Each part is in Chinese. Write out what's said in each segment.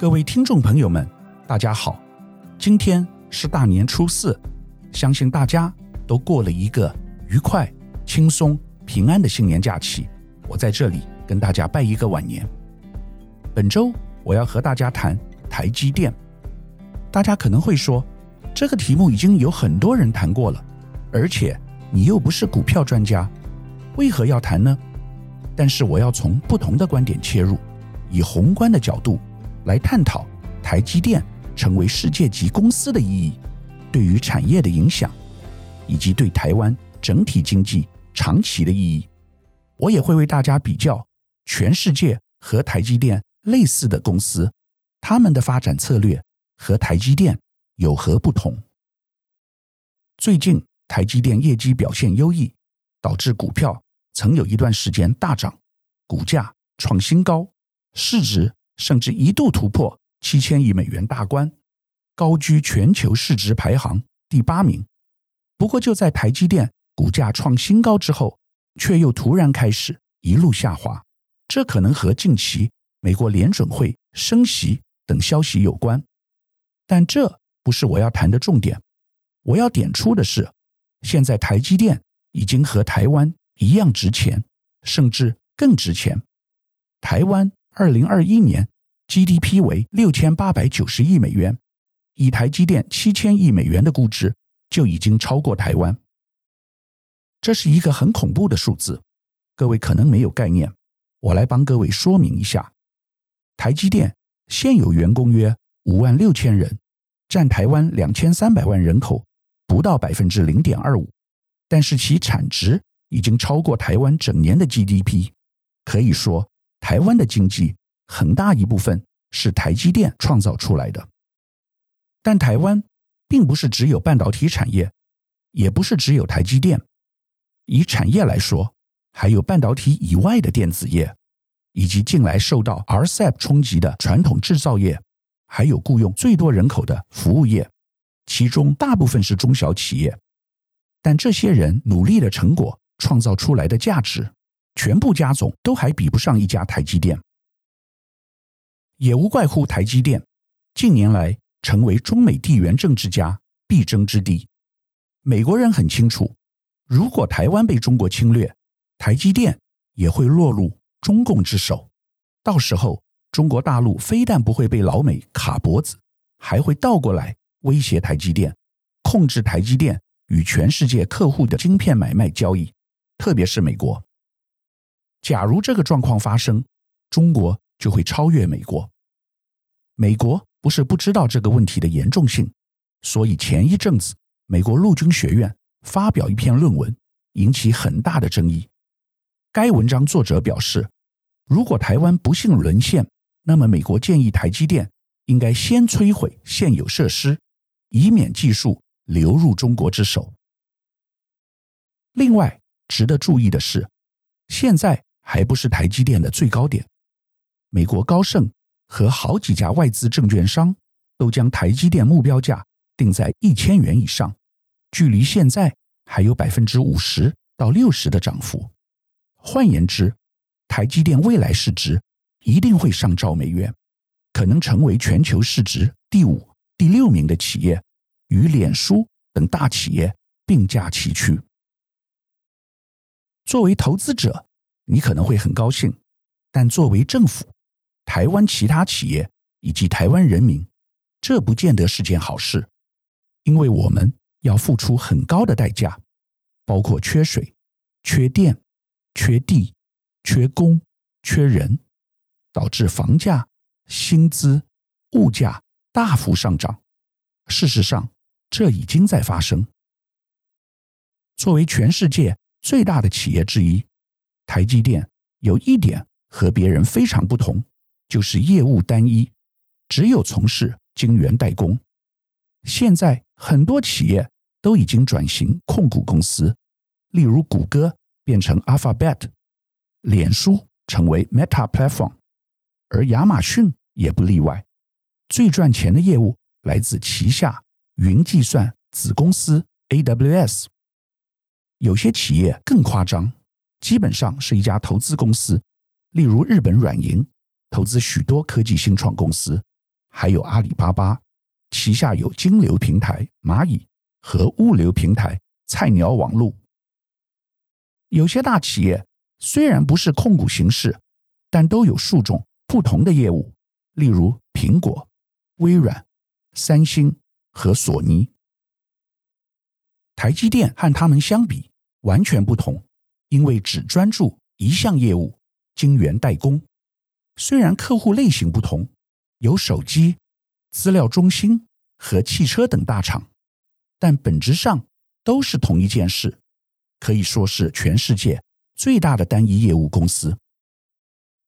各位听众朋友们，大家好！今天是大年初四，相信大家都过了一个愉快、轻松、平安的新年假期。我在这里跟大家拜一个晚年。本周我要和大家谈台积电。大家可能会说，这个题目已经有很多人谈过了，而且你又不是股票专家，为何要谈呢？但是我要从不同的观点切入，以宏观的角度。来探讨台积电成为世界级公司的意义，对于产业的影响，以及对台湾整体经济长期的意义。我也会为大家比较全世界和台积电类似的公司，他们的发展策略和台积电有何不同。最近台积电业绩表现优异，导致股票曾有一段时间大涨，股价创新高，市值。甚至一度突破七千亿美元大关，高居全球市值排行第八名。不过，就在台积电股价创新高之后，却又突然开始一路下滑。这可能和近期美国联准会升息等消息有关，但这不是我要谈的重点。我要点出的是，现在台积电已经和台湾一样值钱，甚至更值钱。台湾。二零二一年 GDP 为六千八百九十亿美元，以台积电七千亿美元的估值，就已经超过台湾。这是一个很恐怖的数字，各位可能没有概念。我来帮各位说明一下：台积电现有员工约五万六千人，占台湾两千三百万人口不到百分之零点二五，但是其产值已经超过台湾整年的 GDP，可以说。台湾的经济很大一部分是台积电创造出来的，但台湾并不是只有半导体产业，也不是只有台积电。以产业来说，还有半导体以外的电子业，以及近来受到 RCEP 冲击的传统制造业，还有雇佣最多人口的服务业，其中大部分是中小企业。但这些人努力的成果创造出来的价值。全部加总都还比不上一家台积电，也无怪乎台积电近年来成为中美地缘政治家必争之地。美国人很清楚，如果台湾被中国侵略，台积电也会落入中共之手。到时候，中国大陆非但不会被老美卡脖子，还会倒过来威胁台积电，控制台积电与全世界客户的晶片买卖交易，特别是美国。假如这个状况发生，中国就会超越美国。美国不是不知道这个问题的严重性，所以前一阵子美国陆军学院发表一篇论文，引起很大的争议。该文章作者表示，如果台湾不幸沦陷，那么美国建议台积电应该先摧毁现有设施，以免技术流入中国之手。另外，值得注意的是，现在。还不是台积电的最高点。美国高盛和好几家外资证券商都将台积电目标价定在一千元以上，距离现在还有百分之五十到六十的涨幅。换言之，台积电未来市值一定会上兆美元，可能成为全球市值第五、第六名的企业，与脸书等大企业并驾齐驱。作为投资者，你可能会很高兴，但作为政府、台湾其他企业以及台湾人民，这不见得是件好事，因为我们要付出很高的代价，包括缺水、缺电、缺地、缺工、缺人，导致房价、薪资、物价大幅上涨。事实上，这已经在发生。作为全世界最大的企业之一。台积电有一点和别人非常不同，就是业务单一，只有从事晶圆代工。现在很多企业都已经转型控股公司，例如谷歌变成 Alphabet，脸书成为 Meta Platform，而亚马逊也不例外。最赚钱的业务来自旗下云计算子公司 AWS。有些企业更夸张。基本上是一家投资公司，例如日本软银投资许多科技新创公司，还有阿里巴巴，旗下有金流平台蚂蚁和物流平台菜鸟网络。有些大企业虽然不是控股形式，但都有数种不同的业务，例如苹果、微软、三星和索尼。台积电和他们相比完全不同，因为只专注一项业务——晶圆代工。虽然客户类型不同，有手机、资料中心和汽车等大厂，但本质上都是同一件事，可以说是全世界最大的单一业务公司。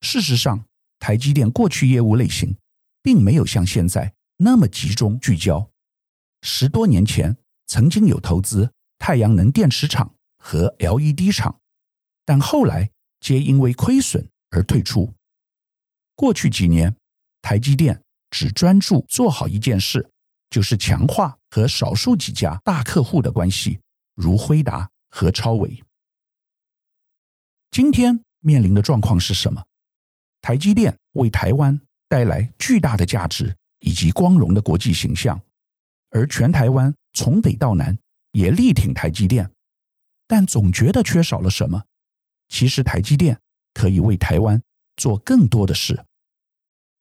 事实上，台积电过去业务类型并没有像现在那么集中聚焦。十多年前曾经有投资太阳能电池厂和 LED 厂，但后来皆因为亏损而退出。过去几年，台积电只专注做好一件事，就是强化和少数几家大客户的关系，如辉达和超微。今天面临的状况是什么？台积电为台湾带来巨大的价值以及光荣的国际形象，而全台湾从北到南也力挺台积电，但总觉得缺少了什么。其实台积电可以为台湾做更多的事。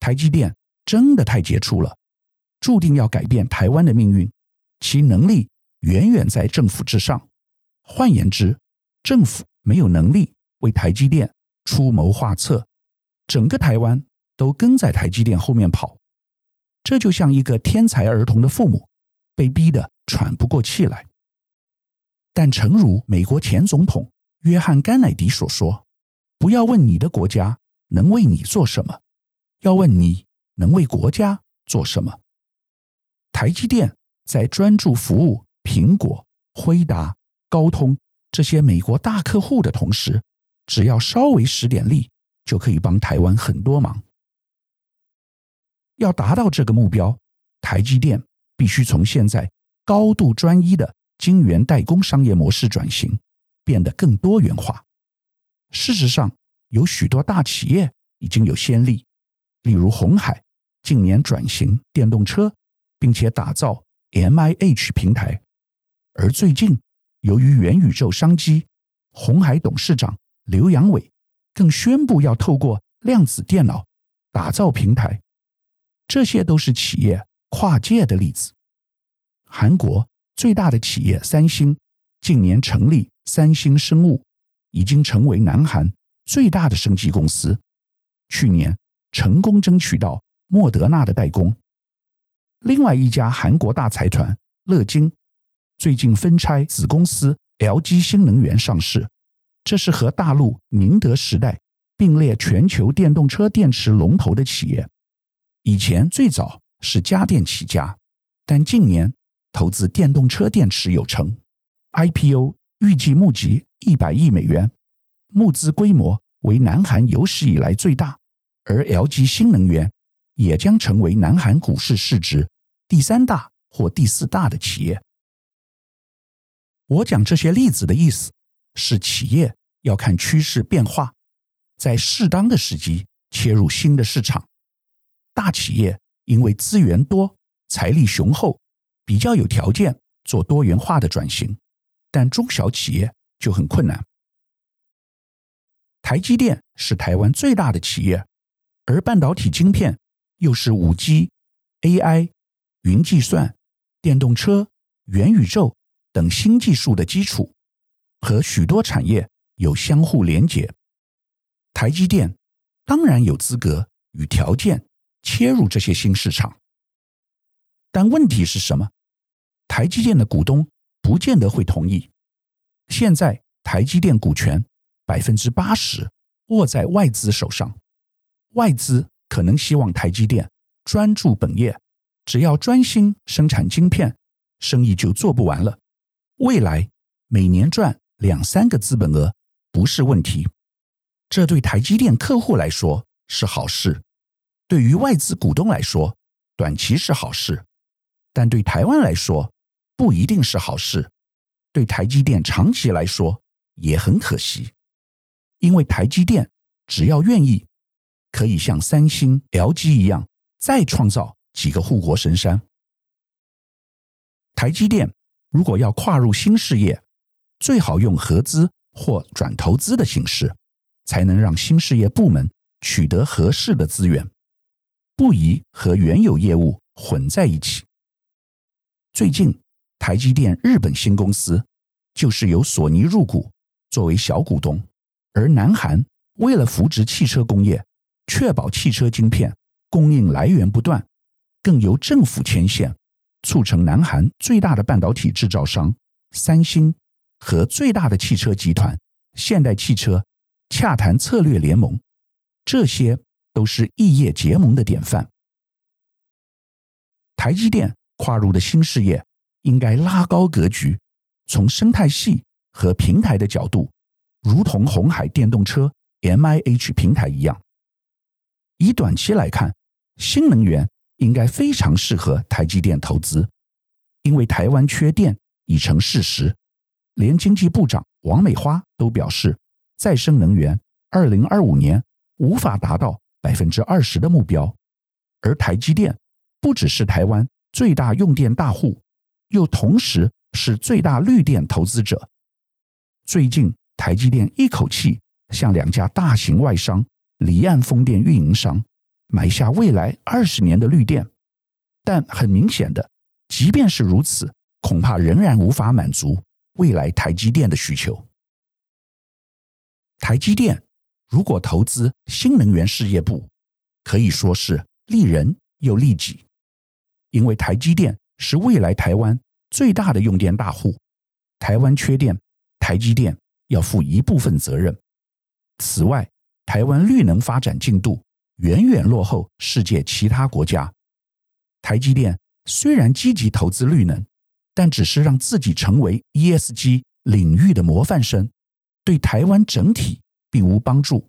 台积电真的太杰出了，注定要改变台湾的命运，其能力远远在政府之上。换言之，政府没有能力为台积电出谋划策。整个台湾都跟在台积电后面跑，这就像一个天才儿童的父母被逼得喘不过气来。但诚如美国前总统约翰·甘乃迪所说：“不要问你的国家能为你做什么，要问你能为国家做什么。”台积电在专注服务苹果、辉达、高通这些美国大客户的同时，只要稍微使点力。就可以帮台湾很多忙。要达到这个目标，台积电必须从现在高度专一的晶圆代工商业模式转型，变得更多元化。事实上，有许多大企业已经有先例，例如红海近年转型电动车，并且打造 MIH 平台。而最近，由于元宇宙商机，红海董事长刘扬伟。更宣布要透过量子电脑打造平台，这些都是企业跨界的例子。韩国最大的企业三星近年成立三星生物，已经成为南韩最大的生技公司。去年成功争取到莫德纳的代工。另外一家韩国大财团乐金最近分拆子公司 LG 新能源上市。这是和大陆宁德时代并列全球电动车电池龙头的企业。以前最早是家电起家，但近年投资电动车电池有成，IPO 预计募集一百亿美元，募资规模为南韩有史以来最大。而 LG 新能源也将成为南韩股市市值第三大或第四大的企业。我讲这些例子的意思。是企业要看趋势变化，在适当的时机切入新的市场。大企业因为资源多、财力雄厚，比较有条件做多元化的转型，但中小企业就很困难。台积电是台湾最大的企业，而半导体晶片又是五 G、AI、云计算、电动车、元宇宙等新技术的基础。和许多产业有相互连结，台积电当然有资格与条件切入这些新市场。但问题是什么？台积电的股东不见得会同意。现在台积电股权百分之八十握在外资手上，外资可能希望台积电专注本业，只要专心生产晶片，生意就做不完了。未来每年赚。两三个资本额不是问题，这对台积电客户来说是好事，对于外资股东来说，短期是好事，但对台湾来说不一定是好事，对台积电长期来说也很可惜，因为台积电只要愿意，可以像三星、LG 一样再创造几个护国神山。台积电如果要跨入新事业，最好用合资或转投资的形式，才能让新事业部门取得合适的资源，不宜和原有业务混在一起。最近，台积电日本新公司就是由索尼入股作为小股东，而南韩为了扶植汽车工业，确保汽车晶片供应来源不断，更由政府牵线，促成南韩最大的半导体制造商三星和最大的汽车集团现代汽车洽谈策略联盟，这些都是异业结盟的典范。台积电。跨入的新事业应该拉高格局，从生态系和平台的角度，如同鸿海电动车 MIH 平台一样。以短期来看，新能源应该非常适合台积电投资，因为台湾缺电已成事实，连经济部长王美花都表示，再生能源二零二五年无法达到百分之二十的目标，而台积电不只是台湾。最大用电大户，又同时是最大绿电投资者。最近，台积电一口气向两家大型外商离岸风电运营商买下未来二十年的绿电，但很明显的，即便是如此，恐怕仍然无法满足未来台积电的需求。台积电如果投资新能源事业部，可以说是利人又利己。因为台积电是未来台湾最大的用电大户，台湾缺电，台积电要负一部分责任。此外，台湾绿能发展进度远远落后世界其他国家。台积电虽然积极投资绿能，但只是让自己成为 ESG 领域的模范生，对台湾整体并无帮助。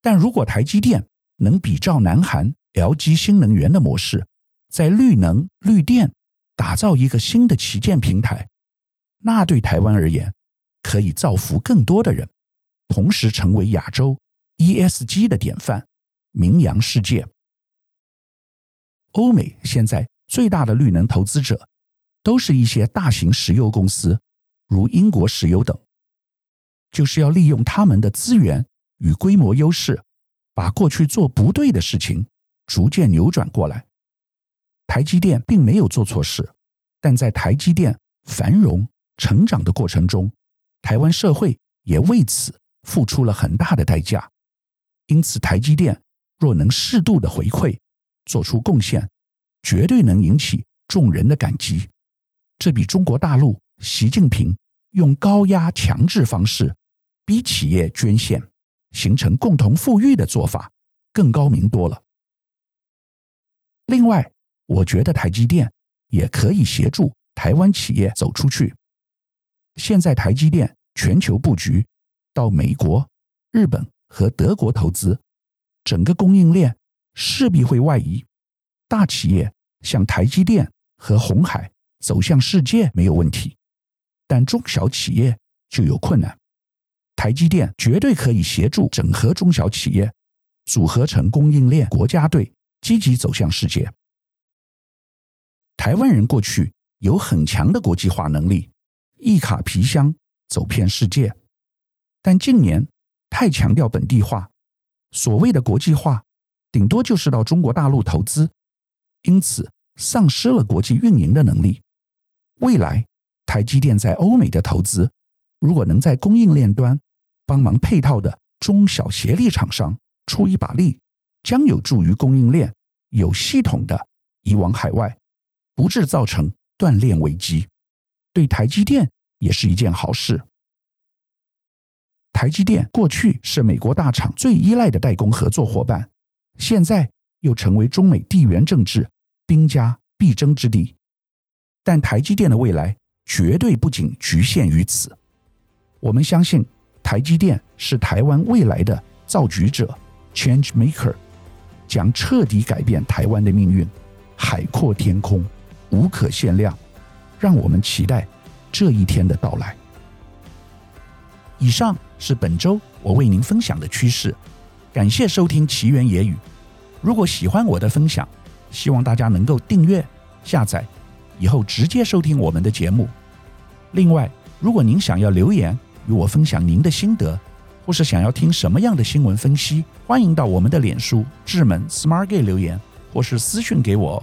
但如果台积电能比照南韩 LG 新能源的模式，在绿能、绿电打造一个新的旗舰平台，那对台湾而言，可以造福更多的人，同时成为亚洲 ESG 的典范，名扬世界。欧美现在最大的绿能投资者，都是一些大型石油公司，如英国石油等，就是要利用他们的资源与规模优势，把过去做不对的事情逐渐扭转过来。台积电并没有做错事，但在台积电繁荣成长的过程中，台湾社会也为此付出了很大的代价。因此，台积电若能适度的回馈，做出贡献，绝对能引起众人的感激。这比中国大陆习近平用高压强制方式逼企业捐献，形成共同富裕的做法更高明多了。另外，我觉得台积电也可以协助台湾企业走出去。现在台积电全球布局到美国、日本和德国投资，整个供应链势必会外移。大企业像台积电和鸿海走向世界没有问题，但中小企业就有困难。台积电绝对可以协助整合中小企业，组合成供应链国家队，积极走向世界。台湾人过去有很强的国际化能力，一卡皮箱走遍世界，但近年太强调本地化，所谓的国际化，顶多就是到中国大陆投资，因此丧失了国际运营的能力。未来台积电在欧美的投资，如果能在供应链端帮忙配套的中小协力厂商出一把力，将有助于供应链有系统的移往海外。不致造成断链危机，对台积电也是一件好事。台积电过去是美国大厂最依赖的代工合作伙伴，现在又成为中美地缘政治兵家必争之地。但台积电的未来绝对不仅局限于此。我们相信台积电是台湾未来的造局者 （Change Maker），将彻底改变台湾的命运，海阔天空。无可限量，让我们期待这一天的到来。以上是本周我为您分享的趋势，感谢收听奇缘野语。如果喜欢我的分享，希望大家能够订阅、下载，以后直接收听我们的节目。另外，如果您想要留言与我分享您的心得，或是想要听什么样的新闻分析，欢迎到我们的脸书智门 Smart Gay 留言，或是私讯给我。